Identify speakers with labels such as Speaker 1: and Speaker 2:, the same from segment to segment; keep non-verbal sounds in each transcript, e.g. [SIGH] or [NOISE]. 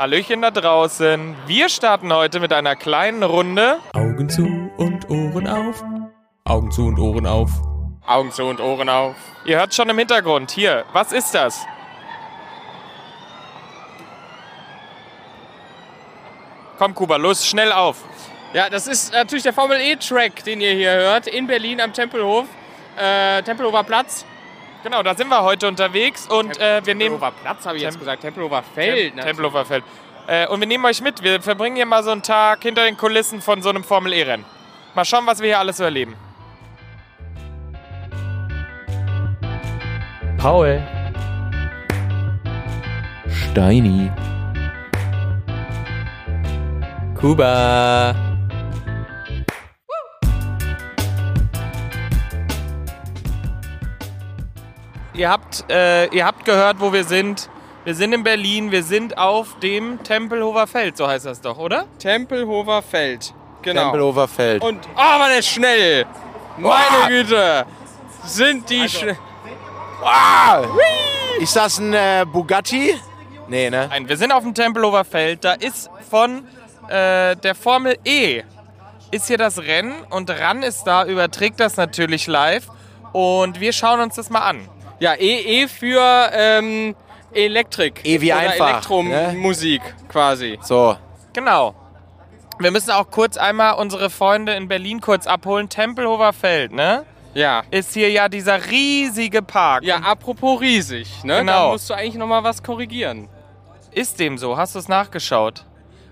Speaker 1: Hallöchen da draußen. Wir starten heute mit einer kleinen Runde.
Speaker 2: Augen zu und Ohren auf. Augen zu und Ohren auf.
Speaker 1: Augen zu und Ohren auf. Ihr hört schon im Hintergrund. Hier, was ist das? Komm, Kuba, los, schnell auf.
Speaker 3: Ja, das ist natürlich der Formel E-Track, den ihr hier hört, in Berlin am Tempelhof. Äh, Tempelhofer Platz.
Speaker 1: Genau, da sind wir heute unterwegs und äh, wir nehmen.
Speaker 3: Tempelhofer Platz habe ich jetzt
Speaker 1: Tem-
Speaker 3: gesagt. Tempelhofer Feld.
Speaker 1: Tem Tempelhofer Feld. Äh, und wir nehmen euch mit. Wir verbringen hier mal so einen Tag hinter den Kulissen von so einem Formel E-Rennen. Mal schauen, was wir hier alles so erleben.
Speaker 2: Paul. Steini. Kuba.
Speaker 1: Ihr habt, äh, ihr habt gehört, wo wir sind. Wir sind in Berlin. Wir sind auf dem Tempelhofer Feld, so heißt das doch, oder?
Speaker 3: Tempelhofer Feld. Genau.
Speaker 4: Tempelhofer Feld.
Speaker 3: Und, oh, war der schnell. Meine Güte. Sind die schnell.
Speaker 4: Ah! Ist das ein äh, Bugatti? Nee, ne?
Speaker 1: Nein, wir sind auf dem Tempelhofer Feld. Da ist von äh, der Formel E ist hier das Rennen und RAN ist da, überträgt das natürlich live. Und wir schauen uns das mal an.
Speaker 3: Ja, E, e für ähm, Elektrik.
Speaker 4: E wie einfach,
Speaker 3: Elektromusik quasi.
Speaker 4: So.
Speaker 1: Genau. Wir müssen auch kurz einmal unsere Freunde in Berlin kurz abholen. Tempelhofer Feld, ne?
Speaker 3: Ja.
Speaker 1: Ist hier ja dieser riesige Park.
Speaker 3: Ja, apropos riesig, ne?
Speaker 1: Genau.
Speaker 3: Da musst du eigentlich noch mal was korrigieren.
Speaker 1: Ist dem so? Hast du es nachgeschaut?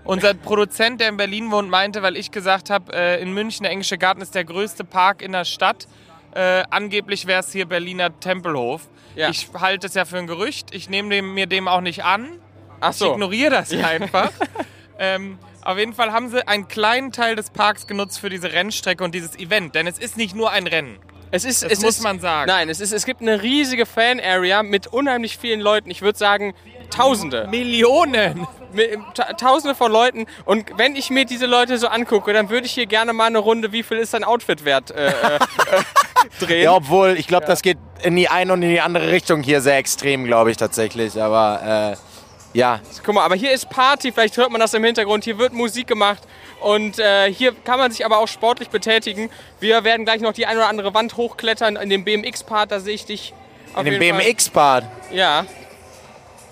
Speaker 1: Unser Produzent, der in Berlin wohnt, meinte, weil ich gesagt habe, äh, in München, der Englische Garten ist der größte Park in der Stadt. Äh, angeblich wäre es hier Berliner Tempelhof.
Speaker 3: Ja.
Speaker 1: Ich halte es ja für ein Gerücht. Ich nehme mir dem auch nicht an.
Speaker 3: Ach
Speaker 1: Ich
Speaker 3: so.
Speaker 1: ignoriere das [LAUGHS] einfach. ähm, auf jeden Fall haben sie einen kleinen Teil des Parks genutzt für diese Rennstrecke und dieses Event. Denn es ist nicht nur ein Rennen.
Speaker 3: Es ist,
Speaker 1: Das
Speaker 3: es
Speaker 1: muss
Speaker 3: ist,
Speaker 1: man sagen.
Speaker 3: Nein, es, ist, es gibt eine riesige Fan-Area mit unheimlich vielen Leuten. Ich würde sagen, Tausende.
Speaker 1: Millionen!
Speaker 3: Tausende von Leuten. Und wenn ich mir diese Leute so angucke, dann würde ich hier gerne mal eine Runde, wie viel ist dein Outfit wert, äh, äh, [LAUGHS] drehen.
Speaker 4: Ja, obwohl, ich glaube, das geht in die eine und in die andere Richtung hier sehr extrem, glaube ich tatsächlich. Aber äh, ja,
Speaker 3: Guck mal, aber hier ist Party, vielleicht hört man das im Hintergrund. Hier wird Musik gemacht und äh, hier kann man sich aber auch sportlich betätigen. Wir werden gleich noch die eine oder andere Wand hochklettern. In dem BMX-Part, da sehe ich dich. auf
Speaker 4: in dem. BMX-Part.
Speaker 3: Ja.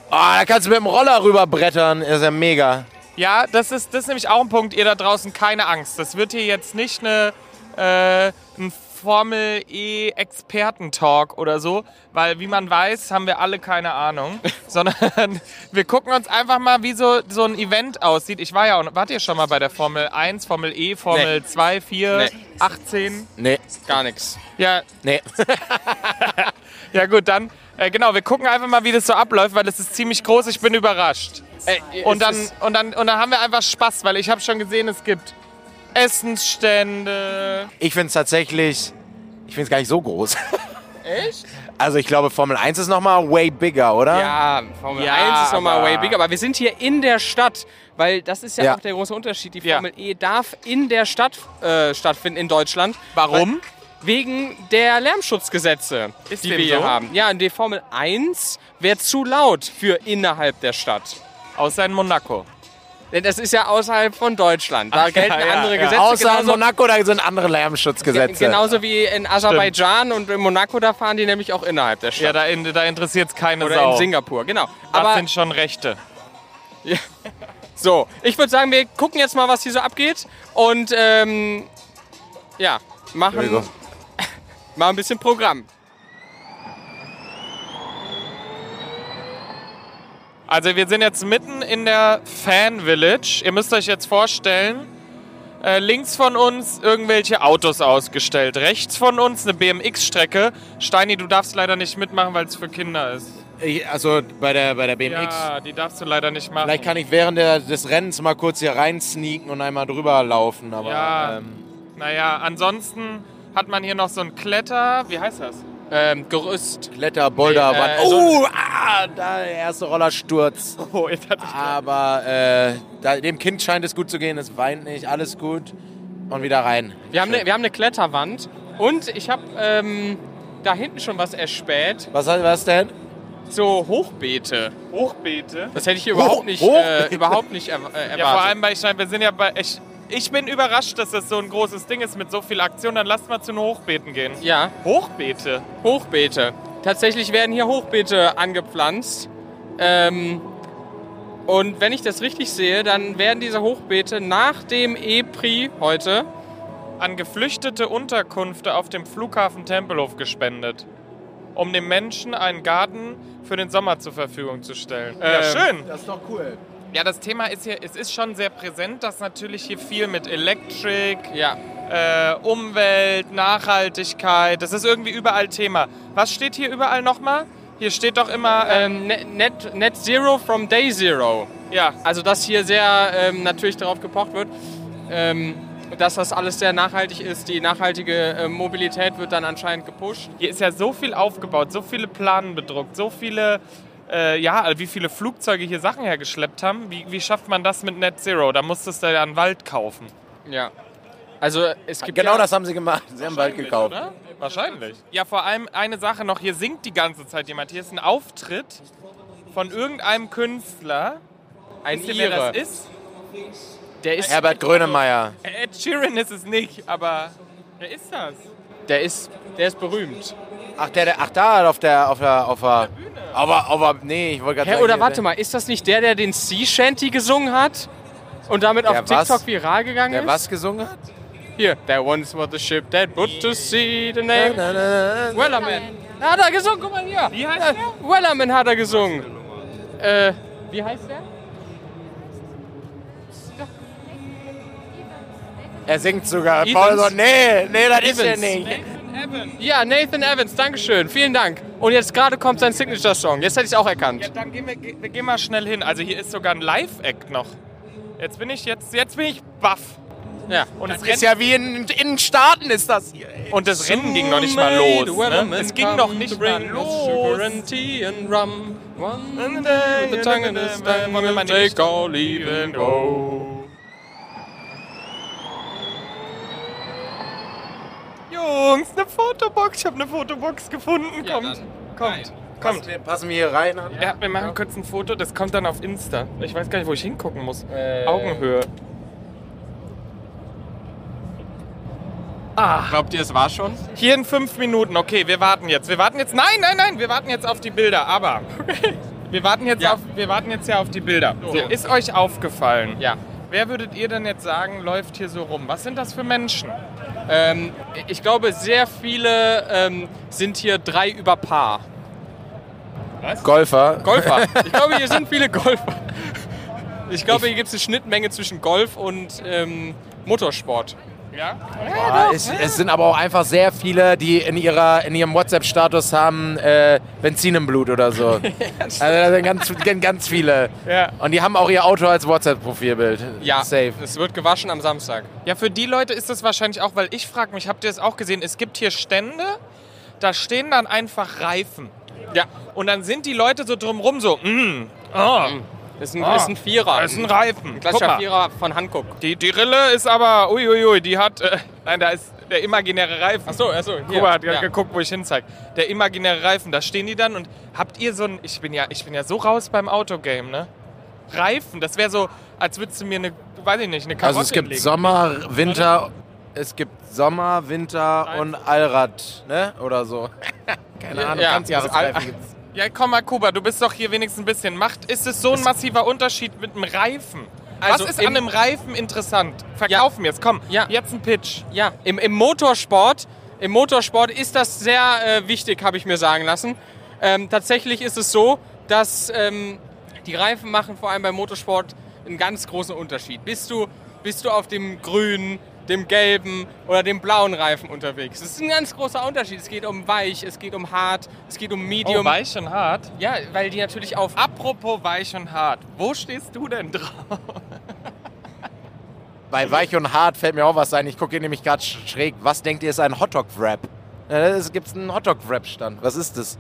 Speaker 4: Oh, da kannst du mit dem Roller rüberbrettern. Ist ja mega.
Speaker 1: Ja, das ist, das ist nämlich auch ein Punkt. Ihr da draußen, keine Angst. Das wird hier jetzt nicht eine, äh, ein Formel E Experten-Talk oder so, weil wie man weiß, haben wir alle keine Ahnung, [LAUGHS] sondern wir gucken uns einfach mal, wie so, so ein Event aussieht. Ich war ja auch, wart ihr schon mal bei der Formel 1, Formel E, Formel 2, 4,
Speaker 3: Nee.
Speaker 1: 18?
Speaker 4: Nee,
Speaker 3: Gar nichts.
Speaker 1: Ja,
Speaker 4: nee. [LAUGHS]
Speaker 1: ja gut, dann, äh, genau, wir gucken einfach mal, wie das so abläuft, weil es ist ziemlich groß, ich bin überrascht.
Speaker 3: Äh,
Speaker 1: Und dann, und, dann, und dann haben wir einfach Spaß, weil ich habe schon gesehen, es gibt Essensstände.
Speaker 4: Ich finde es tatsächlich, ich finde es gar nicht so groß. [LAUGHS]
Speaker 3: Echt?
Speaker 4: Also ich glaube, Formel 1 ist nochmal way bigger, oder?
Speaker 3: Ja, Formel
Speaker 1: Ja,
Speaker 3: 1 ist nochmal way bigger, aber wir sind hier in der Stadt, weil das ist ja,
Speaker 4: Ja.
Speaker 3: auch der große Unterschied. Die
Speaker 1: Ja.
Speaker 3: Formel E darf in der Stadt äh, stattfinden, in Deutschland.
Speaker 1: Warum?
Speaker 3: Wegen der Lärmschutzgesetze,
Speaker 1: Ist
Speaker 3: die wir hier
Speaker 1: so?
Speaker 3: haben. Ja, und die Formel 1 wäre zu laut für innerhalb der Stadt.
Speaker 1: Außer in Monaco.
Speaker 3: Denn das ist ja außerhalb von Deutschland. Da
Speaker 1: Ach,
Speaker 3: gelten
Speaker 1: ja, ja,
Speaker 3: andere
Speaker 1: ja.
Speaker 3: Gesetze.
Speaker 4: Außer in
Speaker 3: genauso,
Speaker 4: Monaco, da sind andere Lärmschutzgesetze.
Speaker 3: genauso wie in Aserbaidschan und in Monaco, da fahren die nämlich auch innerhalb der
Speaker 1: Ja,
Speaker 3: Stadt.
Speaker 1: da, in, da interessiert es keine
Speaker 3: Oder
Speaker 1: Sau.
Speaker 3: in Singapur, genau.
Speaker 1: das
Speaker 3: Aber
Speaker 1: sind schon Rechte. [LAUGHS]
Speaker 3: So, ich würde sagen, wir gucken jetzt mal, was hier so abgeht und ähm, ja, machen
Speaker 4: Entschuldigung.
Speaker 3: Mal ein bisschen Programm.
Speaker 1: Also wir sind jetzt mitten in der Fan Village. Ihr müsst euch jetzt vorstellen, äh, links von uns irgendwelche Autos ausgestellt. Rechts von uns eine BMX-Strecke. Steini, du darfst leider nicht mitmachen, weil es für Kinder ist.
Speaker 4: Ich, also bei der, bei der BMX.
Speaker 1: Ja, die darfst du leider nicht machen.
Speaker 4: Vielleicht kann ich während der, des Rennens mal kurz hier rein sneaken und einmal drüber laufen. Aber
Speaker 1: Ja.
Speaker 4: ähm,
Speaker 1: Naja, ansonsten hat man hier noch so ein Kletter... Wie heißt das?
Speaker 3: Ähm, Gerüst.
Speaker 4: Kletter, Boulder,
Speaker 3: Nee, äh,
Speaker 4: Oh, ah, da der erste Rollersturz. [LAUGHS]
Speaker 1: Oh, jetzt hatte ich...
Speaker 4: Aber äh, da, dem Kind scheint es gut zu gehen, es weint nicht, alles gut. Und wieder rein.
Speaker 3: Wir haben eine wir haben eine Kletterwand und ich habe ähm, da hinten schon was erspäht.
Speaker 4: Was, was denn?
Speaker 3: so Hochbeete.
Speaker 1: Hochbeete.
Speaker 3: Das hätte ich hier überhaupt nicht, äh, überhaupt nicht erw- erwartet.
Speaker 1: Ja, vor allem bei Stein, wir sind ja bei. Ich, ich bin überrascht, dass das so ein großes Ding ist mit so viel Aktion. Dann lasst mal zu den Hochbeeten gehen.
Speaker 3: ja,
Speaker 1: Hochbeete.
Speaker 3: Hochbeete. Tatsächlich werden hier Hochbeete angepflanzt. Ähm, und wenn ich das richtig sehe, dann werden diese Hochbeete nach dem E-Prix heute
Speaker 1: An geflüchtete Unterkünfte auf dem Flughafen Tempelhof gespendet. Um den Menschen einen Garten für den Sommer zur Verfügung zu stellen. ja,
Speaker 3: Ähm,
Speaker 1: schön.
Speaker 4: Das ist doch cool.
Speaker 1: Ja, das Thema ist hier, es ist schon sehr präsent, dass natürlich hier viel mit Elektrik,
Speaker 3: ja,
Speaker 1: äh, Umwelt, Nachhaltigkeit, das ist irgendwie überall Thema. Was steht hier überall nochmal? Hier steht doch immer, äh,
Speaker 3: ähm, net, net, net Zero from Day Zero.
Speaker 1: ja,
Speaker 3: Also dass hier sehr ähm, natürlich darauf gepocht wird, ähm, dass das alles sehr nachhaltig ist. Die nachhaltige äh, Mobilität wird dann anscheinend gepusht.
Speaker 1: hier ist ja so viel aufgebaut, so viele Planen bedruckt, so viele, äh, ja, also wie viele Flugzeuge hier Sachen hergeschleppt haben. Wie, wie schafft man das mit Net Zero? Da musstest du ja einen Wald kaufen.
Speaker 3: Ja. Also es gibt
Speaker 4: Genau
Speaker 3: ja,
Speaker 4: das haben sie gemacht. Sie haben Wald gekauft.
Speaker 1: Oder? Wahrscheinlich. Ja, vor allem eine Sache noch, hier singt die ganze Zeit jemand. Hier ist ein Auftritt von irgendeinem Künstler.
Speaker 3: ein
Speaker 1: Wisst ihr, wer das ist?
Speaker 3: Der ist,
Speaker 4: Herbert Grönemeyer.
Speaker 1: Ed Sheeran ist es nicht, aber wer ist das?
Speaker 3: der ist, der ist berühmt.
Speaker 4: Ach, der, der, ach da, auf der, auf der, auf der, aber, aber, nee, ich wollte gerade
Speaker 3: Hä,
Speaker 4: sagen.
Speaker 3: oder warte mal, ist das nicht der, der den Sea Shanty gesungen hat und damit auf
Speaker 4: Der was?
Speaker 3: TikTok viral gegangen
Speaker 4: Der
Speaker 3: ist?
Speaker 4: was gesungen hat?
Speaker 3: Hier, there once was a ship that put to sea the name Wellerman. Da hat er gesungen, guck mal hier.
Speaker 1: Wie heißt
Speaker 3: Äh, Wellerman hat er gesungen. Äh, wie heißt der?
Speaker 4: Er singt sogar.
Speaker 3: Evans?
Speaker 4: Paul so, nee, nee, das ist er
Speaker 3: Evans. Ja, Nathan Evans, Dankeschön, vielen Dank. Und jetzt gerade kommt sein Signature-Song. Jetzt hätte ich es auch erkannt.
Speaker 1: Ja, dann gehen wir, wir gehen mal schnell hin. Also hier ist sogar ein Live-Act noch. Jetzt bin ich jetzt, jetzt bin ich baff.
Speaker 3: Ja.
Speaker 1: Und das,
Speaker 4: ist ja wie in, in den Staaten ist das hier. ey.
Speaker 1: und das Rennen ging noch nicht mal los. Ne? Es ging noch nicht mal los.
Speaker 3: tea and rum. One
Speaker 1: And
Speaker 3: with the tongue in
Speaker 1: die
Speaker 3: take all, leave and go.
Speaker 1: Jungs, eine Fotobox. Ich habe eine Fotobox gefunden.
Speaker 3: Ja,
Speaker 1: kommt, kommt, kommt.
Speaker 4: Wir passen wir hier rein.
Speaker 1: Ja, wir machen kurz ein Foto. Das kommt dann auf Insta. Ich weiß gar nicht, wo ich hingucken muss.
Speaker 3: Äh.
Speaker 1: Augenhöhe.
Speaker 3: Glaubt ihr, es war schon?
Speaker 1: Hier in fünf Minuten. Okay, wir warten jetzt. Wir warten jetzt. Nein, nein, nein. Wir warten jetzt auf die Bilder. Aber wir warten jetzt
Speaker 3: Ja.
Speaker 1: auf. Wir warten jetzt ja auf die Bilder. So,
Speaker 3: Ja.
Speaker 1: ist euch aufgefallen?
Speaker 3: Ja.
Speaker 1: Wer würdet ihr denn jetzt sagen, läuft hier so rum? Was sind das für Menschen?
Speaker 3: Ähm, ich glaube, sehr viele ähm, sind hier drei über Paar.
Speaker 4: Golfer.
Speaker 3: Golfer. [LAUGHS] Ich glaube, hier sind viele Golfer. Ich glaube, hier gibt es eine Schnittmenge zwischen Golf und ähm, Motorsport.
Speaker 1: Ja?
Speaker 4: Ah, es, es sind aber auch einfach sehr viele, die in, ihrer, in ihrem WhatsApp-Status haben äh, Benzin im Blut oder so. [LAUGHS] also da sind ganz, ganz- ganz viele.
Speaker 1: Ja.
Speaker 4: Und die haben auch ihr Auto als WhatsApp-Profilbild.
Speaker 3: Ja,
Speaker 4: Safe.
Speaker 3: es wird gewaschen am Samstag.
Speaker 1: Ja, für die Leute ist das wahrscheinlich auch, weil ich frage mich, habt ihr es auch gesehen? Es gibt hier Stände, da stehen dann einfach Reifen.
Speaker 3: Ja,
Speaker 1: Und dann sind die Leute so drumrum so, mm, oh,
Speaker 3: ist ein,
Speaker 1: Ah,
Speaker 3: ist ein Vierer.
Speaker 1: das ist ein Reifen.
Speaker 3: Ein klassischer Vierer von Hankook.
Speaker 1: die, die Rille ist aber, uiuiui, die hat, äh, nein, da ist der imaginäre Reifen.
Speaker 3: Achso, achso.
Speaker 1: Kuba hat ja. geguckt, wo ich hinzeig. Der imaginäre Reifen, da stehen die dann und habt ihr so ein, ich bin ja, ich bin ja so raus beim Autogame, ne? Reifen, das wäre so, als würdest du mir eine, weiß ich nicht, eine Karotte
Speaker 4: Also es gibt
Speaker 1: legen.
Speaker 4: Sommer, Winter, es gibt Sommer, Winter und Allrad, ne? Oder so. [LAUGHS] Keine Ahnung,
Speaker 3: Ja,
Speaker 4: ganz
Speaker 3: das
Speaker 4: Jahresreifen
Speaker 3: All-
Speaker 4: gibt's.
Speaker 1: Ja, komm mal, Kuba, du bist doch hier wenigstens ein bisschen Macht. Ist es so ein massiver Unterschied mit dem Reifen?
Speaker 3: Also
Speaker 1: Was ist an einem Reifen interessant? Verkauf mir es, komm.
Speaker 3: Ja.
Speaker 1: Jetzt ein Pitch.
Speaker 3: Ja, im, im Motorsport, im Motorsport ist das sehr äh, wichtig, habe ich mir sagen lassen. Ähm, tatsächlich ist es so, dass ähm, die Reifen machen vor allem beim Motorsport einen ganz großen Unterschied. Bist du, bist du auf dem grünen, dem gelben oder dem blauen Reifen unterwegs? Das ist ein ganz großer Unterschied. Es geht um weich, es geht um hart, es geht um medium.
Speaker 1: Oh, weich und hart.
Speaker 3: ja, weil die natürlich auf
Speaker 1: Apropos weich und hart. Wo stehst du denn drauf?
Speaker 4: Bei Weich und Hart fällt mir auch was ein. Ich gucke hier nämlich gerade schräg. Was denkt ihr ist ein Hotdog-Wrap? Ja, es gibt einen Hotdog-Wrap-Stand. Was ist das?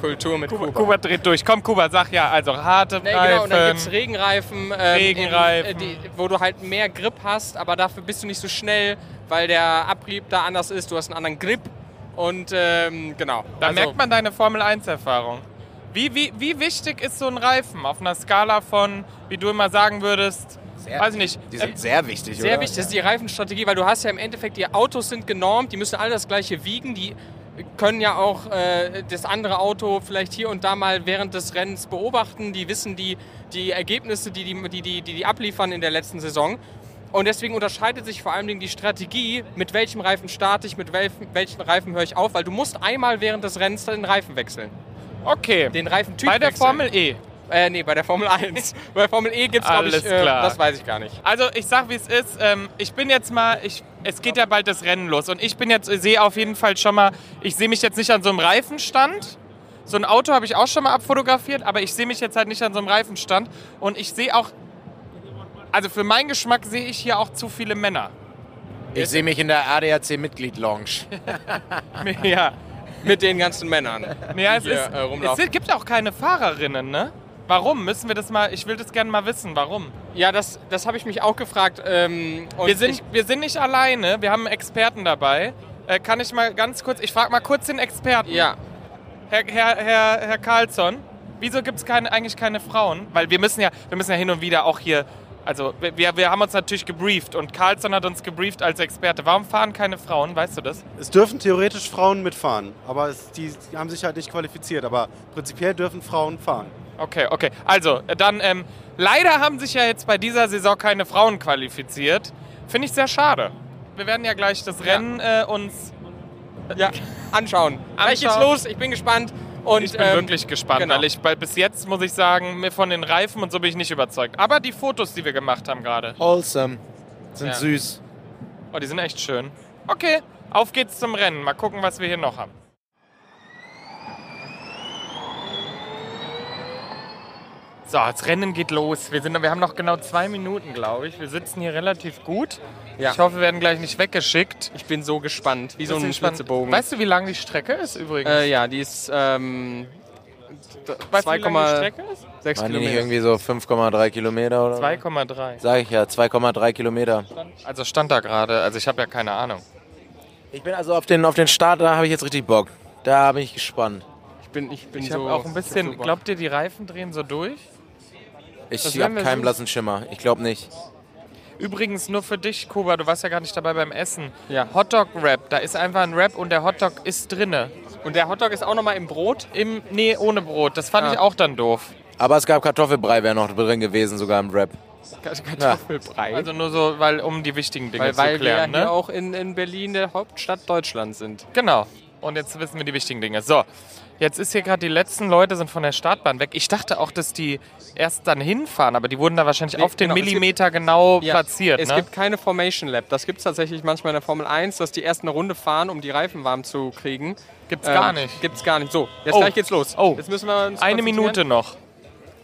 Speaker 3: Kultur mit
Speaker 1: Kuba,
Speaker 3: Kuba.
Speaker 1: Dreht durch. Komm, Kuba, sag ja. Also harte
Speaker 3: Nee, genau, und dann gibt es
Speaker 1: Reifen.
Speaker 3: Regenreifen, ähm,
Speaker 1: Regenreifen.
Speaker 3: In, äh, die, wo du halt mehr Grip hast, aber dafür bist du nicht so schnell, weil der Abrieb da anders ist. Du hast einen anderen Grip und ähm, genau.
Speaker 1: Da
Speaker 3: Also,
Speaker 1: merkt man deine Formel 1-Erfahrung. Wie, wie, wie wichtig ist so ein Reifen auf einer Skala von, wie du immer sagen würdest, weiß ich nicht,
Speaker 4: Die
Speaker 1: äh,
Speaker 4: sind sehr wichtig,
Speaker 3: Sehr
Speaker 4: oder?
Speaker 3: wichtig, das ist die Reifenstrategie, weil du hast ja im Endeffekt, die Autos sind genormt, die müssen alle das gleiche wiegen, die können ja auch äh, das andere Auto vielleicht hier und da mal während des Rennens beobachten, die wissen die, die Ergebnisse, die die, die, die, die abliefern in der letzten Saison. Und deswegen unterscheidet sich vor allen Dingen die Strategie, mit welchem Reifen starte ich, mit welchem, welchen Reifen höre ich auf, weil du musst einmal während des Rennens den Reifen wechseln.
Speaker 1: okay.
Speaker 3: Den Reifentyp
Speaker 1: Bei der
Speaker 3: wechseln.
Speaker 1: Formel E.
Speaker 3: Äh, nee, bei der Formel 1. [LAUGHS] bei Formel E gibt es, glaube ich,
Speaker 1: Alles
Speaker 3: äh,
Speaker 1: klar.
Speaker 3: das weiß ich gar nicht.
Speaker 1: Also ich sag wie es ist. Ähm, ich bin jetzt mal, ich, es geht ja bald das Rennen los und ich bin jetzt, sehe auf jeden Fall schon mal, ich sehe mich jetzt nicht an so einem Reifenstand. So ein Auto habe ich auch schon mal abfotografiert, aber ich sehe mich jetzt halt nicht an so einem Reifenstand und ich sehe auch, also für meinen Geschmack sehe ich hier auch zu viele Männer.
Speaker 4: Ich sehe mich in der ADAC-Mitglied-Lounge. [LAUGHS]
Speaker 1: ja.
Speaker 3: Mit den ganzen Männern.
Speaker 1: Ja, es,
Speaker 3: Hier,
Speaker 1: ist,
Speaker 3: äh,
Speaker 1: es gibt auch keine Fahrerinnen, ne? Warum? Müssen wir das mal, ich will das gerne mal wissen, warum?
Speaker 3: Ja, das, das habe ich mich auch gefragt. Ähm, und
Speaker 1: Wir sind,
Speaker 3: ich,
Speaker 1: wir sind nicht alleine, wir haben einen Experten dabei. Äh, kann ich mal ganz kurz, ich frage mal kurz den Experten.
Speaker 3: ja,
Speaker 1: Herr, Herr, Herr, Herr Carlsson, wieso gibt es keine, eigentlich keine Frauen? Weil wir müssen ja, wir müssen ja hin und wieder auch hier, also wir, wir haben uns natürlich gebrieft und Carlsson hat uns gebrieft als Experte. Warum fahren keine Frauen, weißt du das?
Speaker 5: Es dürfen theoretisch Frauen mitfahren, aber es, die, die haben sich halt nicht qualifiziert. Aber prinzipiell dürfen Frauen fahren.
Speaker 1: Okay, okay. Also, äh, dann, ähm, leider haben sich ja jetzt bei dieser Saison keine Frauen qualifiziert. Finde ich sehr schade. Wir werden ja gleich das Rennen äh, uns.
Speaker 3: ja, anschauen. [LAUGHS] Gleich geht's los, ich bin gespannt. Und,
Speaker 1: Ich bin
Speaker 3: ähm,
Speaker 1: wirklich gespannt,
Speaker 3: genau.
Speaker 1: weil ich weil bis jetzt muss ich sagen, mir von den Reifen und so bin ich nicht überzeugt. Aber die Fotos, die wir gemacht haben gerade,
Speaker 4: Wholesome. Sind
Speaker 1: Ja.
Speaker 4: süß.
Speaker 1: oh, die sind echt schön. Okay, auf geht's zum Rennen. Mal gucken, was wir hier noch haben. So, das Rennen geht los. Wir, sind, wir haben noch genau zwei Minuten, glaube ich. Wir sitzen hier relativ gut.
Speaker 3: Ja.
Speaker 1: Ich hoffe, wir werden gleich nicht weggeschickt.
Speaker 3: Ich bin so gespannt, wie so ein
Speaker 1: gespannt.
Speaker 3: Flitzebogen.
Speaker 1: Weißt du, wie lang die Strecke ist übrigens?
Speaker 3: äh, ja, die ist ähm,
Speaker 1: weißt du, wie lang die
Speaker 3: 2,6
Speaker 1: Strecke ist?
Speaker 4: Waren die nicht
Speaker 3: Kilometer.
Speaker 4: irgendwie so 5,3 Kilometer oder?
Speaker 1: 2,3.
Speaker 4: Sag ich ja, 2,3 Kilometer.
Speaker 1: Also stand da gerade. Also ich habe ja keine Ahnung.
Speaker 4: Ich bin also auf den, auf den Start, da habe ich jetzt richtig Bock. Da bin ich gespannt.
Speaker 3: Ich bin, ich bin
Speaker 1: Ich
Speaker 3: so.
Speaker 1: habe auch ein bisschen. Glaubt ihr, die Reifen drehen so durch?
Speaker 4: Ich habe
Speaker 1: wir
Speaker 4: keinen blassen Schimmer. Ich glaube nicht.
Speaker 1: Übrigens nur für dich, Kuba, du warst ja gar nicht dabei beim Essen.
Speaker 3: Ja.
Speaker 1: Hotdog-Wrap, da ist einfach ein Wrap und der Hotdog ist drinne.
Speaker 3: Und der Hotdog ist auch nochmal im Brot.
Speaker 1: Im, nee, ohne Brot. Das fand
Speaker 3: Ah.
Speaker 1: ich auch dann doof.
Speaker 4: Aber es gab Kartoffelbrei, wäre noch drin gewesen, sogar im Rap.
Speaker 3: Kartoffelbrei.
Speaker 1: Also nur so, weil um die wichtigen Dinge
Speaker 3: weil
Speaker 1: zu
Speaker 3: weil wir ja
Speaker 1: klären.
Speaker 3: hier
Speaker 1: Ne?
Speaker 3: auch in, in Berlin, der Hauptstadt Deutschlands, sind.
Speaker 1: Genau. Und jetzt wissen wir die wichtigen Dinge. So, jetzt ist hier gerade die letzten Leute sind von der Startbahn weg. Ich dachte auch, dass die erst dann hinfahren, aber die wurden da wahrscheinlich
Speaker 3: Nee,
Speaker 1: auf den
Speaker 3: genau, es gibt-
Speaker 1: Millimeter genau
Speaker 3: Ja,
Speaker 1: platziert.
Speaker 3: Es
Speaker 1: ne?
Speaker 3: gibt keine Formation Lab. Das gibt es tatsächlich manchmal in der Formel 1, dass die erst eine Runde fahren, um die Reifen warm zu kriegen.
Speaker 1: Gibt's gar nicht.
Speaker 3: Gibt's gar nicht. So, jetzt
Speaker 1: Oh.
Speaker 3: gleich geht's los.
Speaker 1: Oh.
Speaker 3: Jetzt müssen wir uns
Speaker 1: Eine. Minute noch.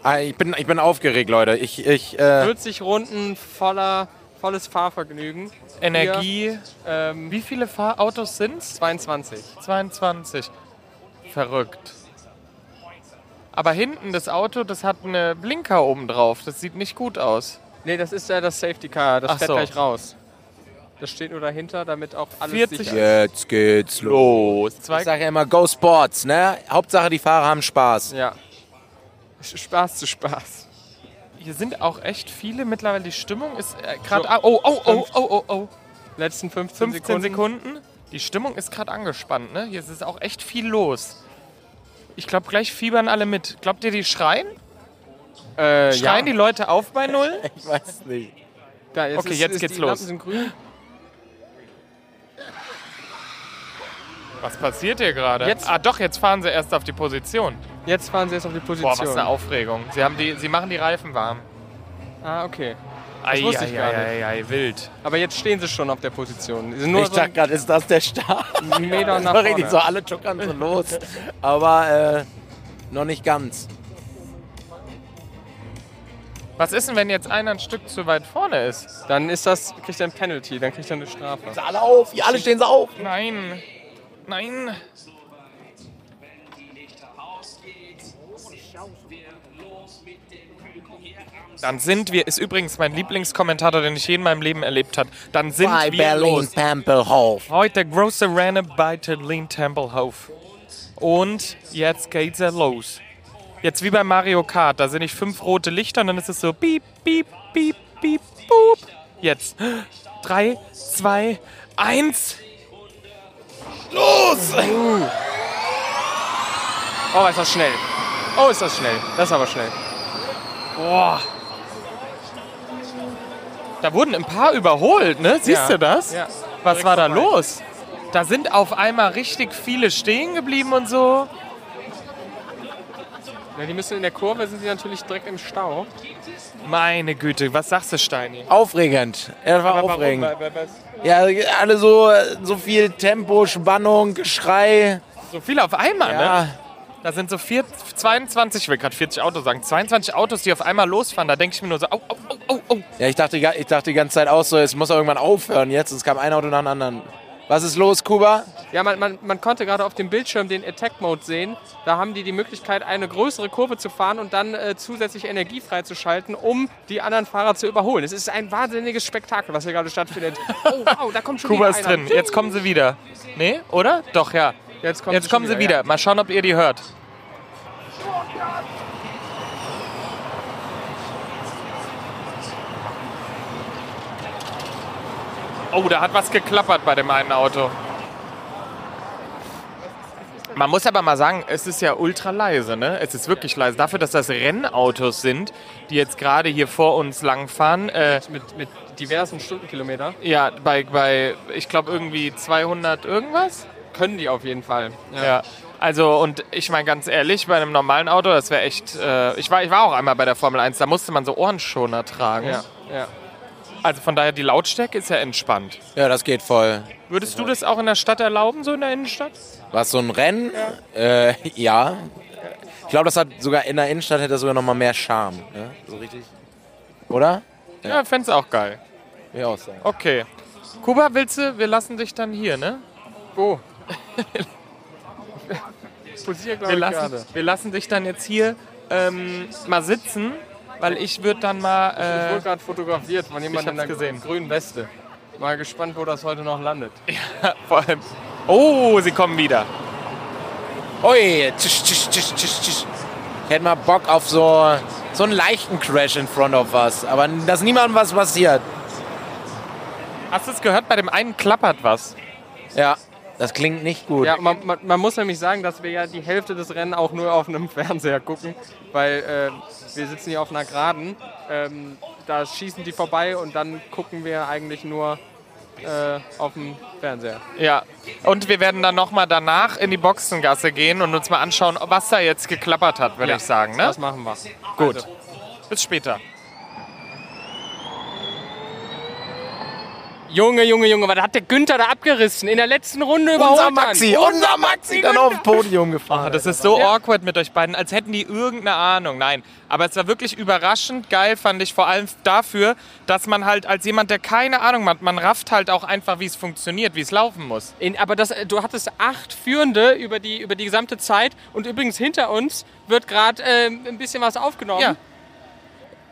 Speaker 4: Ah, Ich bin, ich bin aufgeregt, Leute. Ich, ich, äh,
Speaker 3: 40 Runden voller, volles Fahrvergnügen.
Speaker 1: Energie.
Speaker 3: Ähm,
Speaker 1: Wie viele Fahrautos sind's?
Speaker 3: 22.
Speaker 1: 22. Verrückt. Aber hinten das Auto, das hat eine Blinker oben drauf. Das sieht nicht gut aus.
Speaker 3: Nee, das ist ja das Safety Car. Das
Speaker 1: Ach
Speaker 3: fährt
Speaker 1: so.
Speaker 3: gleich raus. Das steht nur dahinter, damit auch alles
Speaker 1: 40
Speaker 3: sicher ist.
Speaker 4: jetzt geht's los.
Speaker 1: Los.
Speaker 4: Ich sage ja immer, go Sports, ne? Hauptsache, die Fahrer haben Spaß.
Speaker 3: Ja. Spaß zu Spaß.
Speaker 1: hier sind auch echt viele mittlerweile. Die Stimmung ist äh, gerade. Oh, oh, oh, oh, oh, oh.
Speaker 3: Letzten 15,
Speaker 1: 15
Speaker 3: Sekunden.
Speaker 1: Sekunden. Die Stimmung ist gerade angespannt, ne? Hier ist auch echt viel los. Ich glaube, gleich fiebern alle mit. Glaubt ihr, die schreien?
Speaker 3: Äh,
Speaker 1: Schreien die Leute auf bei Null? [LAUGHS]
Speaker 4: Ich weiß nicht.
Speaker 3: Da, jetzt
Speaker 1: Okay, jetzt geht's
Speaker 3: die
Speaker 1: los.
Speaker 3: Lampen sind grün.
Speaker 1: Was passiert hier gerade?
Speaker 3: Jetzt-
Speaker 1: Ah, doch, jetzt fahren sie erst auf die Position.
Speaker 3: Jetzt fahren sie jetzt auf die
Speaker 1: Boah,
Speaker 3: Position.
Speaker 1: was eine Aufregung. Sie, haben die, sie machen die Reifen warm.
Speaker 3: ah, okay.
Speaker 1: Ei,
Speaker 3: wusste ich gar
Speaker 1: ei, ei, ei, wild.
Speaker 3: Aber jetzt stehen sie schon auf der Position. Sie sind nur
Speaker 4: Ich
Speaker 3: so
Speaker 4: dachte gerade, ist das der Start?
Speaker 3: Meter [LAUGHS] nach
Speaker 4: Sorry, die
Speaker 3: vorne.
Speaker 4: so alle tuckern so los. Aber äh, noch nicht ganz.
Speaker 1: Was ist denn, wenn jetzt einer ein Stück zu weit vorne ist?
Speaker 3: Dann ist das, kriegt er ein Penalty, dann kriegt er eine Strafe.
Speaker 4: Alle auf, hier alle stehen sie auf.
Speaker 1: Nein. Nein. Dann sind wir, ist übrigens mein Lieblingskommentator, den ich je in meinem Leben erlebt habe. Dann sind
Speaker 4: Bei
Speaker 1: wir
Speaker 4: Berlin
Speaker 1: los.
Speaker 4: Tempelhof.
Speaker 1: Heute große Rennen bei Berlin Tempelhof. Und jetzt geht's ja los. Jetzt wie bei Mario Kart, da sind nicht fünf rote Lichter und dann ist es so piep, piep, piep, piep, boop. Jetzt. Drei, zwei, eins. Los!
Speaker 3: Oh, ist das schnell. Oh, ist das schnell. Das ist aber schnell.
Speaker 1: Boah. Da wurden ein paar überholt, ne? Siehst
Speaker 3: Ja.
Speaker 1: du das?
Speaker 3: Ja.
Speaker 1: Was
Speaker 3: Direkt
Speaker 1: war da
Speaker 3: vorbei.
Speaker 1: los? Da sind auf einmal richtig viele stehen geblieben und so.
Speaker 3: Ja, die müssen in der Kurve, sind sie natürlich direkt im Stau.
Speaker 1: Meine Güte, was sagst du, Steini?
Speaker 4: Aufregend. Ja, das war
Speaker 1: Aber
Speaker 4: aufregend.
Speaker 1: Warum?
Speaker 4: Ja, alle so, so viel Tempo, Spannung, Geschrei.
Speaker 1: So viele auf einmal, ne? Da sind so vier, 22, ich will gerade 40 Autos sagen, 22 Autos, die auf einmal losfahren. Da denke ich mir nur so, au, au, au, au, au.
Speaker 4: ja ich, dachte, ich dachte die ganze Zeit auch so, es muss doch irgendwann aufhören jetzt. Es kam ein Auto nach dem anderen. Was ist los, Kuba?
Speaker 3: Ja, man, man, man konnte gerade auf dem Bildschirm den Attack-Mode sehen. Da haben die die Möglichkeit, eine größere Kurve zu fahren und dann äh, zusätzlich Energie freizuschalten, um die anderen Fahrer zu überholen. Es ist ein wahnsinniges Spektakel, was hier gerade stattfindet. [LAUGHS] Oh, wow, da kommt schon
Speaker 1: Kuba ist
Speaker 3: einer.
Speaker 1: drin. Jetzt kommen sie wieder. Nee, oder? Doch, ja.
Speaker 3: Jetzt kommen,
Speaker 1: Jetzt kommen sie wieder. Mal schauen, ob ihr die hört. Oh, da hat was geklappert bei dem einen Auto. Man muss aber mal sagen, es ist ja ultra leise, ne? Es ist wirklich leise. Dafür, dass das Rennautos sind, die jetzt gerade hier vor uns langfahren, äh,
Speaker 3: Mit, mit diversen Stundenkilometer.
Speaker 1: ja, bei, bei ich glaube irgendwie 200 irgendwas.
Speaker 3: Können die auf jeden Fall.
Speaker 1: Ja. Also, und ich meine ganz ehrlich, bei einem normalen Auto, das wäre echt. Äh, ich, war, ich war auch einmal bei der Formel 1, da musste man so Ohrenschoner tragen.
Speaker 3: Ja, ja.
Speaker 1: Also von daher, die Lautstärke ist ja entspannt.
Speaker 4: Ja, das geht voll.
Speaker 1: Würdest du das auch in der Stadt erlauben, so in der Innenstadt?
Speaker 4: Was, so ein Rennen? Ja. Äh, ja. Ich glaube, das hat sogar in der Innenstadt hätte das sogar noch mal mehr Charme. Ne? So richtig. Oder?
Speaker 1: Ja, fänd's auch geil.
Speaker 4: Ich auch sagen.
Speaker 1: Okay. Kuba, willst du, wir lassen dich dann hier, ne?
Speaker 3: Wo? Glaube [LAUGHS]
Speaker 1: Wir
Speaker 3: ich,
Speaker 1: lassen, wir lassen dich dann jetzt hier ähm, mal sitzen, weil ich würde dann
Speaker 3: Ich
Speaker 1: mal.
Speaker 3: wurde
Speaker 1: Äh,
Speaker 3: gerade fotografiert von jemandem in der
Speaker 1: gesehen.
Speaker 3: grünen Weste. Mal gespannt, wo das heute noch landet. [LAUGHS]
Speaker 1: vor allem. Oh, sie kommen wieder.
Speaker 4: Ui, tsch, tsch, tsch, tsch, tsch. Ich hätte mal Bock auf so, so einen leichten Crash in front of us. Aber dass niemandem was passiert.
Speaker 1: Hast du es gehört? Bei dem einen klappert was.
Speaker 4: Ja, das klingt nicht gut.
Speaker 3: Ja, man, man, man muss nämlich sagen, dass wir ja die Hälfte des Rennen auch nur auf einem [LAUGHS] Fernseher gucken, weil äh, wir sitzen hier auf einer Geraden. Ähm, da schießen die vorbei und dann gucken wir eigentlich nur äh, auf dem Fernseher.
Speaker 1: Ja. Und wir werden dann nochmal danach in die Boxengasse gehen und uns mal anschauen, was da jetzt geklappert hat, würde
Speaker 3: Ja,
Speaker 1: ich sagen. Ne?
Speaker 3: Das machen wir.
Speaker 1: Gut.
Speaker 3: Also,
Speaker 1: Bis später.
Speaker 3: Junge, Junge, Junge, was hat der Günther da abgerissen? In der letzten Runde überholt
Speaker 4: unser Maxi,
Speaker 3: dann.
Speaker 4: unser Maxi dann aufs Podium gefahren.
Speaker 1: Das ist so awkward mit euch beiden, als hätten die irgendeine Ahnung. Nein, aber es war wirklich überraschend geil, fand ich vor allem dafür, dass man halt als jemand, der keine Ahnung hat, man rafft halt auch einfach, wie es funktioniert, wie es laufen muss.
Speaker 3: In, aber das, äh, du hattest acht Führende über die, über die gesamte Zeit und übrigens hinter uns wird gerade äh, ein bisschen was aufgenommen.
Speaker 1: Ja.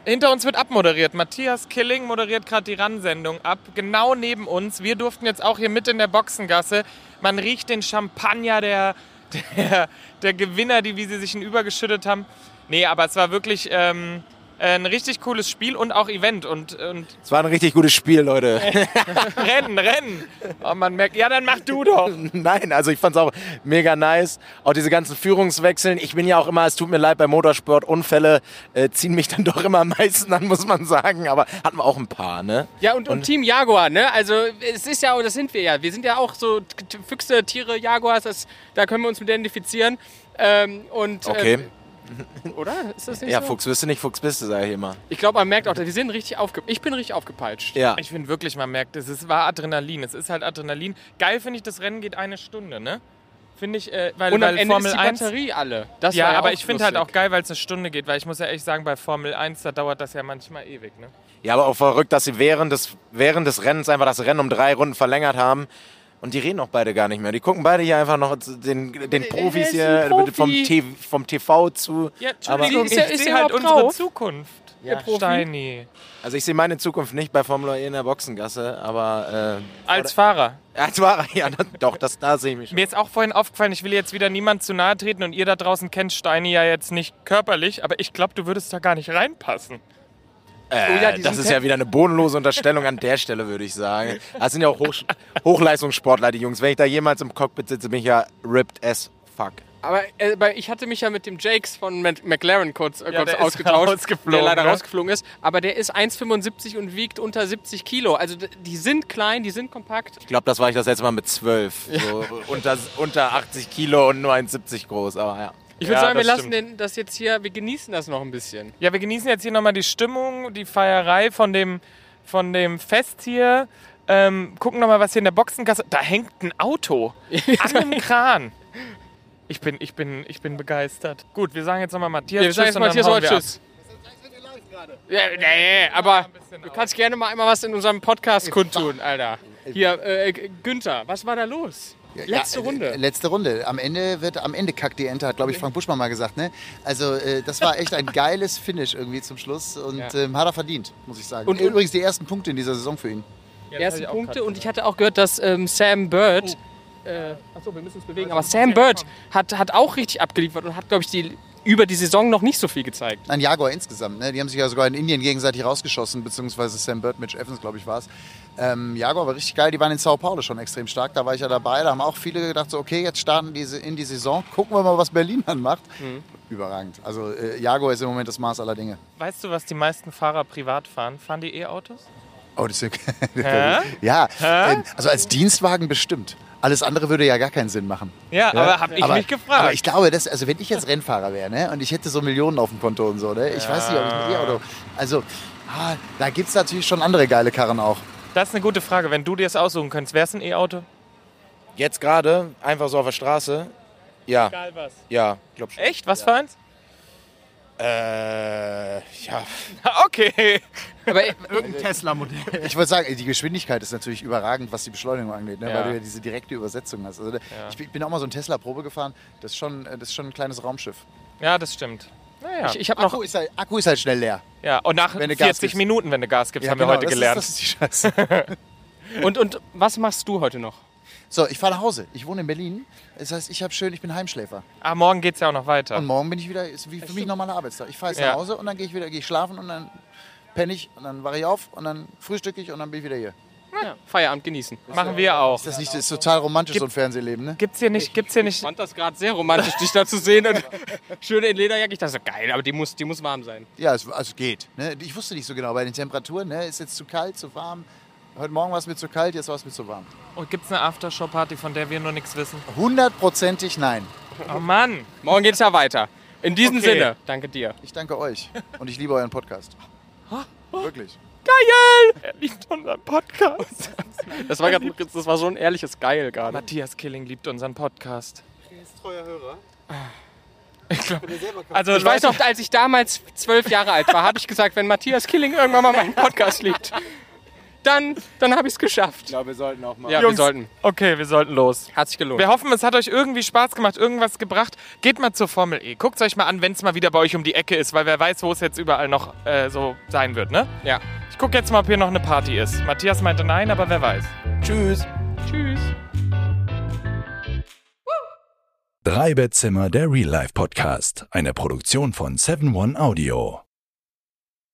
Speaker 1: Hinter uns wird abmoderiert. Matthias Killing moderiert gerade die RAN-Sendung ab. Genau neben uns. Wir durften jetzt auch hier mit in der Boxengasse. Man riecht den Champagner der, [LAUGHS] der, der Gewinner, die wie sie sich ihn übergeschüttet haben. Nee, aber es war wirklich ähm, ein richtig cooles Spiel und auch Event. Und, und
Speaker 4: Es war ein richtig gutes Spiel, Leute. [LAUGHS]
Speaker 1: Rennen, Rennen. Und man merkt, ja, dann mach du doch. [LAUGHS]
Speaker 4: Nein, also ich fand's auch mega nice. Auch diese ganzen Führungswechseln. Ich bin ja auch immer, es tut mir leid, bei Motorsport, Unfälle äh, ziehen mich [LAUGHS] dann doch immer am meisten an, muss man sagen. Aber hatten wir auch ein paar, ne?
Speaker 3: Ja, und, und, Team Jaguar, ne? Also, es ist ja, das sind wir ja. Wir sind ja auch so Füchse, Tiere, Jaguars, das, da können wir uns mit identifizieren. Ähm, und,
Speaker 4: Okay.
Speaker 3: Äh, [LAUGHS] oder? Ist das nicht
Speaker 4: Ja,
Speaker 3: so?
Speaker 4: Fuchs bist du nicht, Fuchs bist du, sag ich immer.
Speaker 3: Ich glaube, man merkt auch, wir sind richtig aufge Ich bin richtig aufgepeitscht.
Speaker 4: Ja.
Speaker 1: Ich finde wirklich, man merkt, es ist, war Adrenalin. Es ist halt Adrenalin. Geil finde ich, das Rennen geht eine Stunde, ne? Finde ich, äh, weil,
Speaker 3: Und am
Speaker 1: weil
Speaker 3: Ende
Speaker 1: Formel
Speaker 3: ist die
Speaker 1: 1
Speaker 3: Batterie alle. Das
Speaker 1: Ja,
Speaker 3: war
Speaker 1: aber ich finde halt auch geil, weil es eine Stunde geht, weil ich muss ja echt sagen, bei Formel 1, da dauert das ja manchmal ewig, ne?
Speaker 4: Ja, aber auch verrückt, dass sie während des, während des Rennens einfach das Rennen um drei Runden verlängert haben. Und die reden auch beide gar nicht mehr. Die gucken beide hier einfach noch den, den Profis hier
Speaker 3: Profi.
Speaker 4: vom, T- vom TV zu.
Speaker 1: Ja,
Speaker 4: Aber-
Speaker 1: Entschuldigung,
Speaker 3: Ist er-
Speaker 1: ich
Speaker 3: ist
Speaker 1: sehe halt
Speaker 3: überhaupt
Speaker 1: unsere
Speaker 3: drauf?
Speaker 1: Zukunft.
Speaker 3: Profi?
Speaker 1: Steini.
Speaker 4: Also ich sehe meine Zukunft nicht bei Formel E in der Boxengasse, aber äh,
Speaker 1: Als Fahrer.
Speaker 4: als Fahrer, [LAUGHS] ja, das, doch, das, da sehe ich mich schon.
Speaker 1: Mir ist auch vorhin aufgefallen, ich will jetzt wieder niemand zu nahe treten und ihr da draußen kennt Steini ja jetzt nicht körperlich, aber ich glaube, du würdest da gar nicht reinpassen.
Speaker 4: Äh,
Speaker 3: Oh ja,
Speaker 4: das ist ja wieder eine bodenlose Unterstellung an der Stelle, würde ich sagen. Das sind ja auch Hoch Hochleistungssportler, die Jungs. Wenn ich da jemals im Cockpit sitze, bin ich ja ripped as fuck.
Speaker 3: Aber äh, ich hatte mich ja mit dem Jakes von McLaren kurz, äh,
Speaker 1: Ja,
Speaker 3: kurz ausgetauscht, der leider
Speaker 1: ne?
Speaker 3: rausgeflogen ist. Aber der ist 1,75 und wiegt unter 70 Kilo. Also die sind klein, die sind kompakt.
Speaker 4: Ich glaube, das war ich das letzte Mal mit 12. So unter, unter 80 Kilo und nur 1,70 groß, aber ja.
Speaker 3: Ich würde
Speaker 1: Ja,
Speaker 3: sagen, wir lassen
Speaker 1: stimmt.
Speaker 3: den, das jetzt hier, wir genießen das noch ein bisschen.
Speaker 1: Ja, wir genießen jetzt hier nochmal die Stimmung, die Feierei von dem, von dem Fest hier. Ähm, gucken nochmal, was hier in der Boxengasse. Da hängt ein Auto [LAUGHS] an einem Kran. Ich bin, ich, bin, ich bin begeistert. Gut, wir sagen jetzt nochmal Matthias
Speaker 3: Ja, wir sagen jetzt
Speaker 1: und wir ab.
Speaker 3: Tschüss. Ja, nee, aber du kannst gerne mal einmal was in unserem Podcast kundtun, Alter. Hier, äh, Günther, was war da los? Letzte
Speaker 6: Ja,
Speaker 3: Runde.
Speaker 6: äh, Letzte Runde. Am Ende wird am Ende kackt die Ente, hat glaube ich Frank Buschmann mal gesagt. Ne? Also äh, das war echt ein geiles Finish irgendwie zum Schluss und
Speaker 3: Ja.
Speaker 6: ähm, hat er verdient, muss ich sagen.
Speaker 3: Und-
Speaker 6: Und übrigens die ersten Punkte in dieser Saison für ihn.
Speaker 3: ersten Punkte und ich hatte auch gehört, dass ähm, Sam Bird, äh, achso, wir müssen uns bewegen, aber Sam Bird hat, hat auch richtig abgeliefert und hat, glaube ich, die, über die Saison noch nicht so viel gezeigt.
Speaker 6: Ein Jaguar insgesamt. Ne? Die haben sich ja sogar in Indien gegenseitig rausgeschossen, beziehungsweise Sam Bird, Mitch Evans, glaube ich, war es. Ähm, Jaguar war richtig geil. Die waren in Sao Paulo schon extrem stark. Da war ich ja dabei. Da haben auch viele gedacht, so, okay, jetzt starten diese in die Saison. Gucken wir mal, was Berlin dann macht. Überragend. Also äh, Jaguar ist im Moment das Maß aller Dinge.
Speaker 1: Weißt du, was die meisten Fahrer privat fahren? Fahren die E-Autos?
Speaker 6: Oh, das ist [LAUGHS]
Speaker 1: Hä?
Speaker 6: ja. Ähm, also als Dienstwagen bestimmt. Alles andere würde ja gar keinen Sinn machen.
Speaker 1: Ja, aber hab ich
Speaker 6: aber,
Speaker 1: mich gefragt.
Speaker 6: Aber ich glaube, das, also wenn ich jetzt Rennfahrer wäre ne, und ich hätte so Millionen auf dem Konto und so, ne, ich weiß nicht, ob ich mit E-Auto. Also, ah, da gibt es natürlich schon andere geile Karren auch.
Speaker 1: Das ist eine gute Frage. Wenn du dir das aussuchen könntest, wäre es ein E-Auto?
Speaker 4: Jetzt gerade, einfach so auf der Straße. Ja,
Speaker 1: Egal was.
Speaker 4: ja, glaub schon.
Speaker 1: Echt? Was für eins?
Speaker 4: Äh, ja. [LAUGHS]
Speaker 1: Okay.
Speaker 3: Aber äh,
Speaker 5: Irgendein Tesla-Modell.
Speaker 6: Ich würde sagen, die Geschwindigkeit ist natürlich überragend, was die Beschleunigung angeht, ne,
Speaker 1: Ja.
Speaker 6: weil du ja diese direkte Übersetzung hast. Also, Ich bin- bin auch mal so ein Tesla-Probe gefahren. Das ist, schon, das ist schon ein kleines Raumschiff.
Speaker 1: Ja, das stimmt. Naja.
Speaker 3: ich, ich habe noch
Speaker 6: Akku ist, halt, Akku ist halt schnell leer.
Speaker 1: ja, und nach
Speaker 6: Wenn du Gas
Speaker 1: 40
Speaker 6: gibst.
Speaker 1: Minuten, wenn du Gas gibst,
Speaker 6: Ja,
Speaker 1: haben wir
Speaker 6: genau,
Speaker 1: heute
Speaker 6: das
Speaker 1: gelernt.
Speaker 6: Ist, das ist die Scheiße. [LAUGHS]
Speaker 3: und, und was machst du heute noch?
Speaker 6: So, ich fahre nach Hause. Ich wohne in Berlin. Das heißt, ich habe schön, ich bin Heimschläfer.
Speaker 1: ah, morgen geht's ja auch noch weiter.
Speaker 6: Und morgen bin ich wieder, ist wie für mich normaler Arbeitstag. Ich fahre jetzt
Speaker 1: Ja.
Speaker 6: nach Hause und dann gehe ich wieder, gehe ich schlafen und dann penne ich und dann wache ich auf und dann frühstücke ich und dann bin ich wieder hier.
Speaker 3: Ja, Feierabend genießen.
Speaker 1: Machen wir auch.
Speaker 6: Das ist nicht, das ist total romantisch, so ein Fernsehleben, ne?
Speaker 1: Gibt's hier nicht, gibt's hier
Speaker 3: Ich
Speaker 1: nicht,
Speaker 3: fand das gerade sehr romantisch, dich da zu sehen und [LAUGHS] schön in Lederjacke. Ich dachte so, geil, aber die muss, die muss warm sein.
Speaker 6: Ja, es also geht. Ne? Ich wusste nicht so genau bei den Temperaturen, ne? Ist jetzt zu kalt, zu warm. Heute Morgen war es mir zu kalt, jetzt war es mir zu warm.
Speaker 1: oh, gibt's eine Aftershow-Party, von der wir nur nichts wissen?
Speaker 6: Hundertprozentig nein.
Speaker 1: Oh Mann.
Speaker 3: Morgen geht's ja weiter. In diesem
Speaker 1: Okay.
Speaker 3: Sinne, danke dir.
Speaker 6: Ich danke euch und ich liebe euren Podcast. Wirklich.
Speaker 1: Geil! Er liebt unseren Podcast.
Speaker 3: Das war, grad, das war so ein ehrliches Geil gerade.
Speaker 1: Matthias Killing liebt unseren Podcast.
Speaker 5: ist treuer Hörer.
Speaker 1: Also
Speaker 3: Ich weiß noch, als ich damals zwölf Jahre alt war, habe ich gesagt, wenn Matthias Killing irgendwann mal meinen Podcast liebt, dann, dann habe ich es geschafft.
Speaker 4: glaube, wir sollten auch mal.
Speaker 3: Ja,
Speaker 1: Jungs,
Speaker 3: wir sollten.
Speaker 1: Okay, wir sollten los.
Speaker 3: Hat sich gelohnt.
Speaker 1: Wir hoffen, es hat euch irgendwie Spaß gemacht, irgendwas gebracht. Geht mal zur Formel E. Guckt euch mal an, wenn es mal wieder bei euch um die Ecke ist, weil wer weiß, wo es jetzt überall noch äh, so sein wird, ne?
Speaker 3: Ja.
Speaker 1: Ich gucke jetzt mal, ob hier noch eine Party ist. Matthias meinte nein, aber wer weiß.
Speaker 4: Tschüss.
Speaker 3: Tschüss.
Speaker 7: Drei Bettzimmer, der Real Life Podcast. Eine Produktion von 7 One Audio.